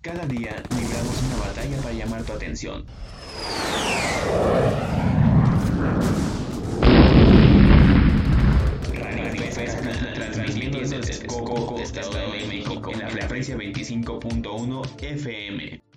Cada día libramos una batalla para llamar tu atención. Radio Fresca, transmitiendo desde Coco, Estado de México, en la frecuencia 25.1 FM.